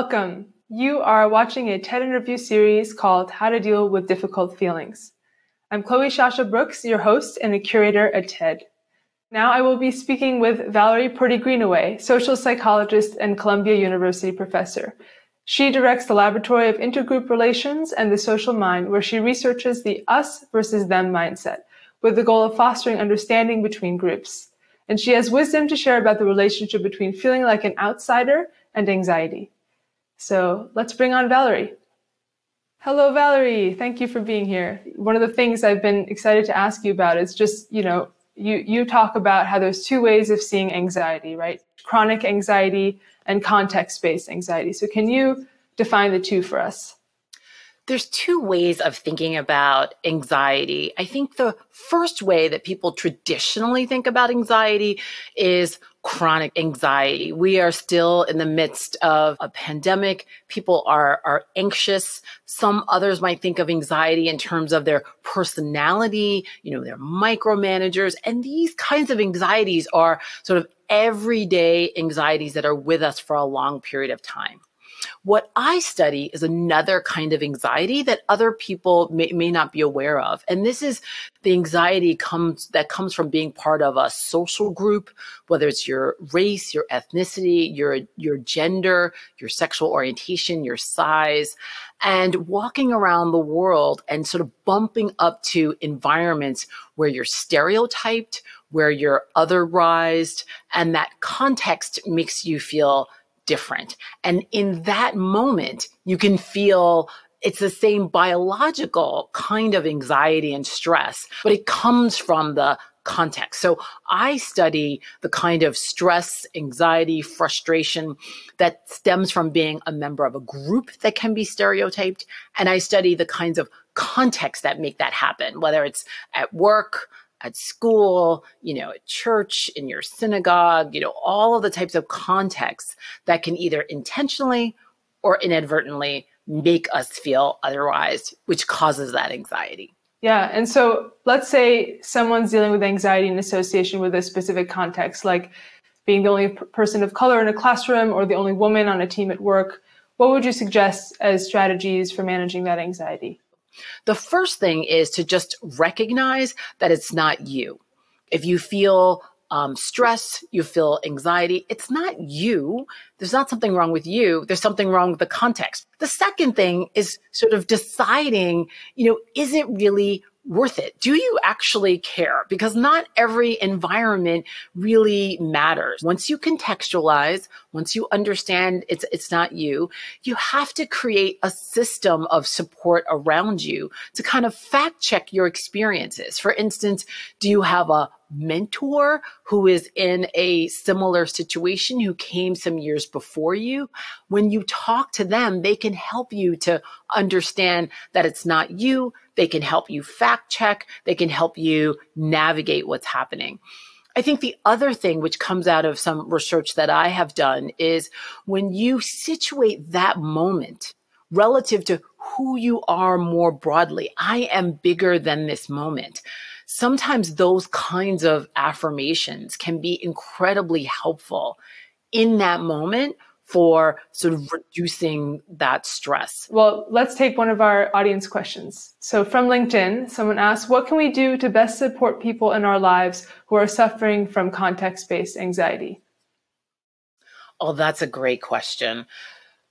Welcome. You are watching a TED interview series called How to Deal with Difficult Feelings. I'm Chloe Shasha Brooks, your host and a curator at TED. Now I will be speaking with Valerie Purdie Greenaway, social psychologist and Columbia University professor. She directs the Laboratory of Intergroup Relations and the Social Mind, where she researches the us versus them mindset with the goal of fostering understanding between groups. And she has wisdom to share about the relationship between feeling like an outsider and anxiety. So let's bring on Valerie. Hello, Valerie. Thank you for being here. One of the things I've been excited to ask you about is just, you know, you, you talk about how there's two ways of seeing anxiety, right? Chronic anxiety and context based anxiety. So can you define the two for us? There's two ways of thinking about anxiety. I think the first way that people traditionally think about anxiety is chronic anxiety. We are still in the midst of a pandemic. People are, are anxious. Some others might think of anxiety in terms of their personality, you know, their micromanagers. And these kinds of anxieties are sort of everyday anxieties that are with us for a long period of time. What I study is another kind of anxiety that other people may, may not be aware of. And this is the anxiety comes that comes from being part of a social group, whether it's your race, your ethnicity, your, your gender, your sexual orientation, your size, and walking around the world and sort of bumping up to environments where you're stereotyped, where you're otherized, and that context makes you feel different. And in that moment, you can feel it's the same biological kind of anxiety and stress, but it comes from the context. So I study the kind of stress, anxiety, frustration that stems from being a member of a group that can be stereotyped. And I study the kinds of context that make that happen, whether it's at work, at school, you know, at church, in your synagogue, you know, all of the types of contexts that can either intentionally or inadvertently make us feel otherwise, which causes that anxiety. Yeah. And so let's say someone's dealing with anxiety in association with a specific context, like being the only person of color in a classroom or the only woman on a team at work. What would you suggest as strategies for managing that anxiety? The first thing is to just recognize that it's not you. If you feel um, stress, you feel anxiety, it's not you. There's not something wrong with you. There's something wrong with the context. The second thing is sort of deciding, you know, is it really worth it? Do you actually care? Because not every environment really matters. Once you contextualize, once you understand it's, it's not you, you have to create a system of support around you to kind of fact check your experiences. For instance, do you have a mentor who is in a similar situation who came some years before you, when you talk to them, they can help you to understand that it's not you. They can help you fact check. They can help you navigate what's happening. I think the other thing which comes out of some research that I have done is when you situate that moment relative to who you are more broadly. I am bigger than this moment sometimes those kinds of affirmations can be incredibly helpful in that moment for sort of reducing that stress. Well, let's take one of our audience questions. So from LinkedIn, someone asked, what can we do to best support people in our lives who are suffering from context-based anxiety? Oh, that's a great question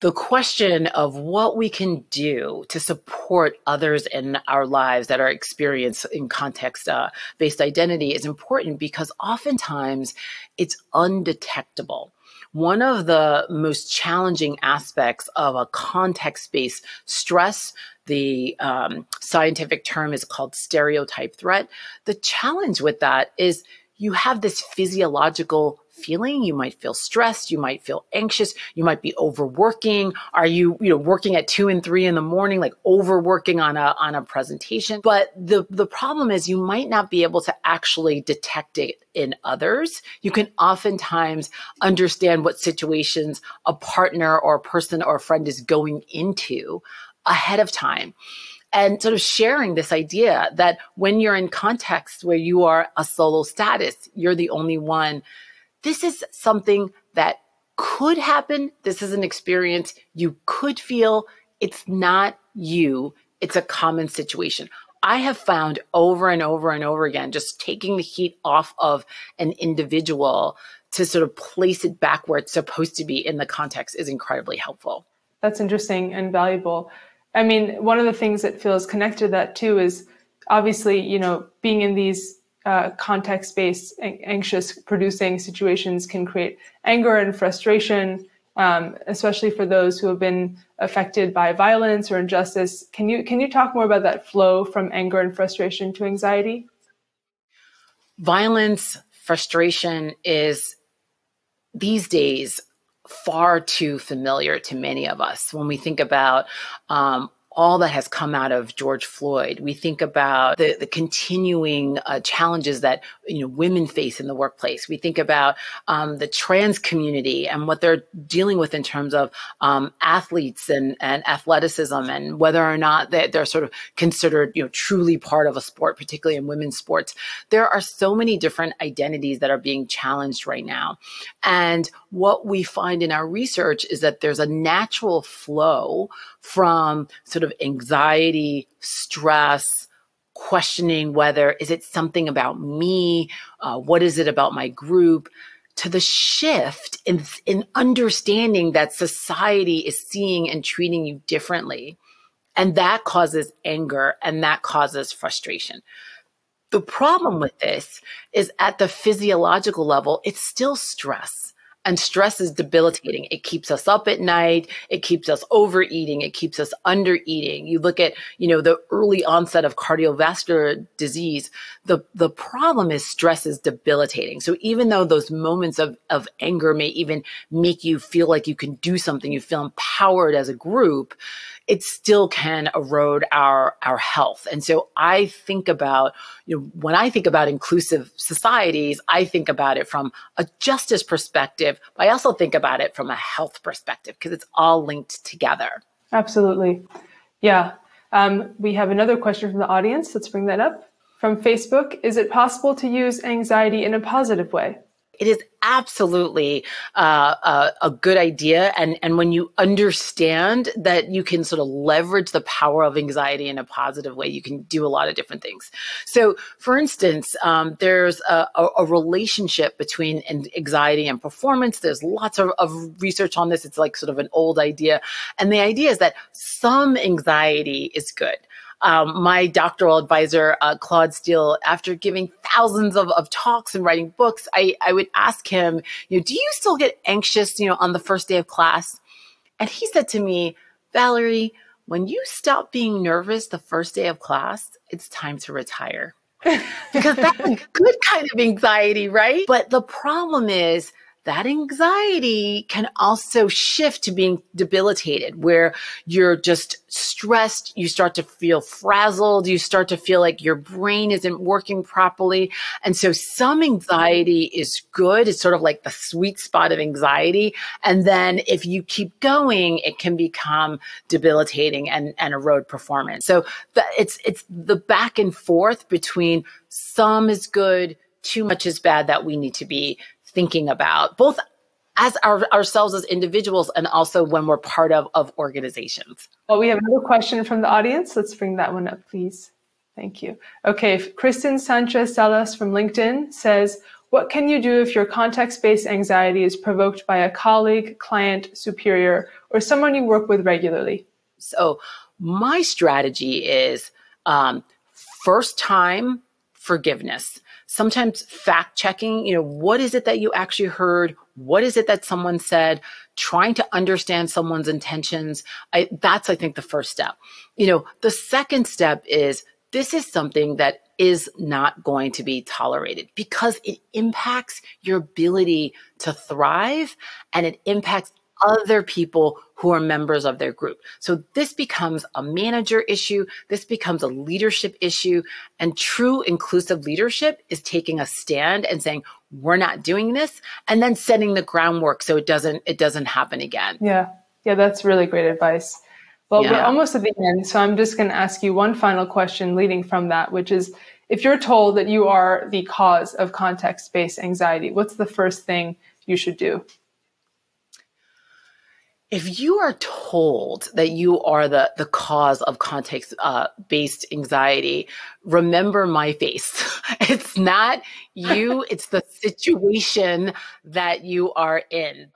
the question of what we can do to support others in our lives that are experiencing context uh, based identity is important because oftentimes it's undetectable. One of the most challenging aspects of a context based stress, the um, scientific term is called stereotype threat. The challenge with that is you have this physiological feeling. You might feel stressed. You might feel anxious. You might be overworking. Are you, you know, working at two and three in the morning, like overworking on a, on a presentation? But the, the problem is you might not be able to actually detect it in others. You can oftentimes understand what situations a partner or a person or a friend is going into ahead of time and sort of sharing this idea that when you're in context where you are a solo status, you're the only one this is something that could happen. This is an experience you could feel. It's not you. It's a common situation. I have found over and over and over again, just taking the heat off of an individual to sort of place it back where it's supposed to be in the context is incredibly helpful. That's interesting and valuable. I mean, one of the things that feels connected to that too is obviously, you know, being in these uh, context based, anxious producing situations can create anger and frustration, um, especially for those who have been affected by violence or injustice. Can you, can you talk more about that flow from anger and frustration to anxiety? Violence, frustration is these days far too familiar to many of us when we think about um, all that has come out of George Floyd. We think about the, the continuing uh, challenges that you know women face in the workplace. We think about um, the trans community and what they're dealing with in terms of um, athletes and, and athleticism and whether or not they, they're sort of considered you know truly part of a sport, particularly in women's sports. There are so many different identities that are being challenged right now, and what we find in our research is that there's a natural flow from sort of anxiety, stress, questioning whether is it something about me, uh, what is it about my group, to the shift in, in understanding that society is seeing and treating you differently. And that causes anger and that causes frustration. The problem with this is at the physiological level, it's still stress and stress is debilitating. It keeps us up at night. It keeps us overeating. It keeps us undereating. You look at, you know, the early onset of cardiovascular disease. The, the problem is stress is debilitating. So even though those moments of, of anger may even make you feel like you can do something, you feel empowered as a group, it still can erode our our health. And so I think about, you know, when I think about inclusive societies, I think about it from a justice perspective, but I also think about it from a health perspective because it's all linked together. Absolutely. Yeah. Um, we have another question from the audience. Let's bring that up. From Facebook, is it possible to use anxiety in a positive way? It is absolutely uh, a, a, good idea. And, and when you understand that you can sort of leverage the power of anxiety in a positive way, you can do a lot of different things. So, for instance, um, there's a, a, relationship between anxiety and performance. There's lots of, of research on this. It's like sort of an old idea. And the idea is that some anxiety is good um, my doctoral advisor, uh, Claude Steele, after giving thousands of, of talks and writing books, I, I would ask him, you know, do you still get anxious, you know, on the first day of class? And he said to me, Valerie, when you stop being nervous the first day of class, it's time to retire. because that's a good kind of anxiety, right? But the problem is that anxiety can also shift to being debilitated, where you're just stressed, you start to feel frazzled, you start to feel like your brain isn't working properly. And so some anxiety is good. It's sort of like the sweet spot of anxiety. And then if you keep going, it can become debilitating and, and erode performance. So the, it's, it's the back and forth between some is good, too much is bad that we need to be thinking about, both as our, ourselves as individuals and also when we're part of, of organizations. Well, we have another question from the audience. Let's bring that one up, please. Thank you. Okay, Kristen Sanchez Salas from LinkedIn says, What can you do if your context based anxiety is provoked by a colleague, client, superior, or someone you work with regularly? So, my strategy is um, first time forgiveness sometimes fact checking, you know, what is it that you actually heard? What is it that someone said? Trying to understand someone's intentions. I, that's, I think, the first step. You know, the second step is this is something that is not going to be tolerated because it impacts your ability to thrive and it impacts other people who are members of their group. So this becomes a manager issue. This becomes a leadership issue. And true inclusive leadership is taking a stand and saying, we're not doing this and then setting the groundwork so it doesn't, it doesn't happen again. Yeah. Yeah. That's really great advice. Well, yeah. we're almost at the end. So I'm just going to ask you one final question leading from that, which is if you're told that you are the cause of context based anxiety, what's the first thing you should do? If you are told that you are the, the cause of context uh, based anxiety, remember my face. it's not you, it's the situation that you are in.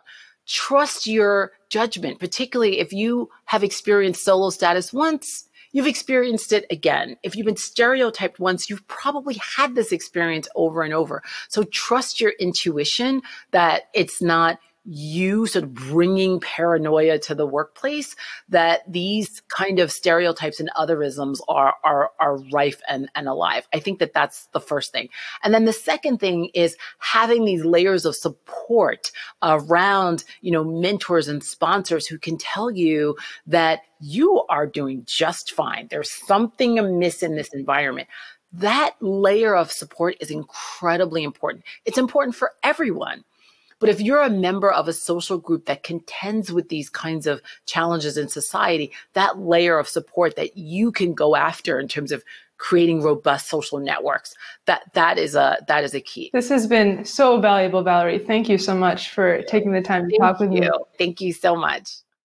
Trust your judgment, particularly if you have experienced solo status once. You've experienced it again. If you've been stereotyped once, you've probably had this experience over and over. So trust your intuition that it's not you sort of bringing paranoia to the workplace that these kind of stereotypes and otherisms are are are rife and, and alive. I think that that's the first thing. And then the second thing is having these layers of support around you know mentors and sponsors who can tell you that you are doing just fine. There's something amiss in this environment. That layer of support is incredibly important. It's important for everyone but if you're a member of a social group that contends with these kinds of challenges in society, that layer of support that you can go after in terms of creating robust social networks that that is a that is a key. This has been so valuable valerie. Thank you so much for taking the time to thank talk with you. me thank you so much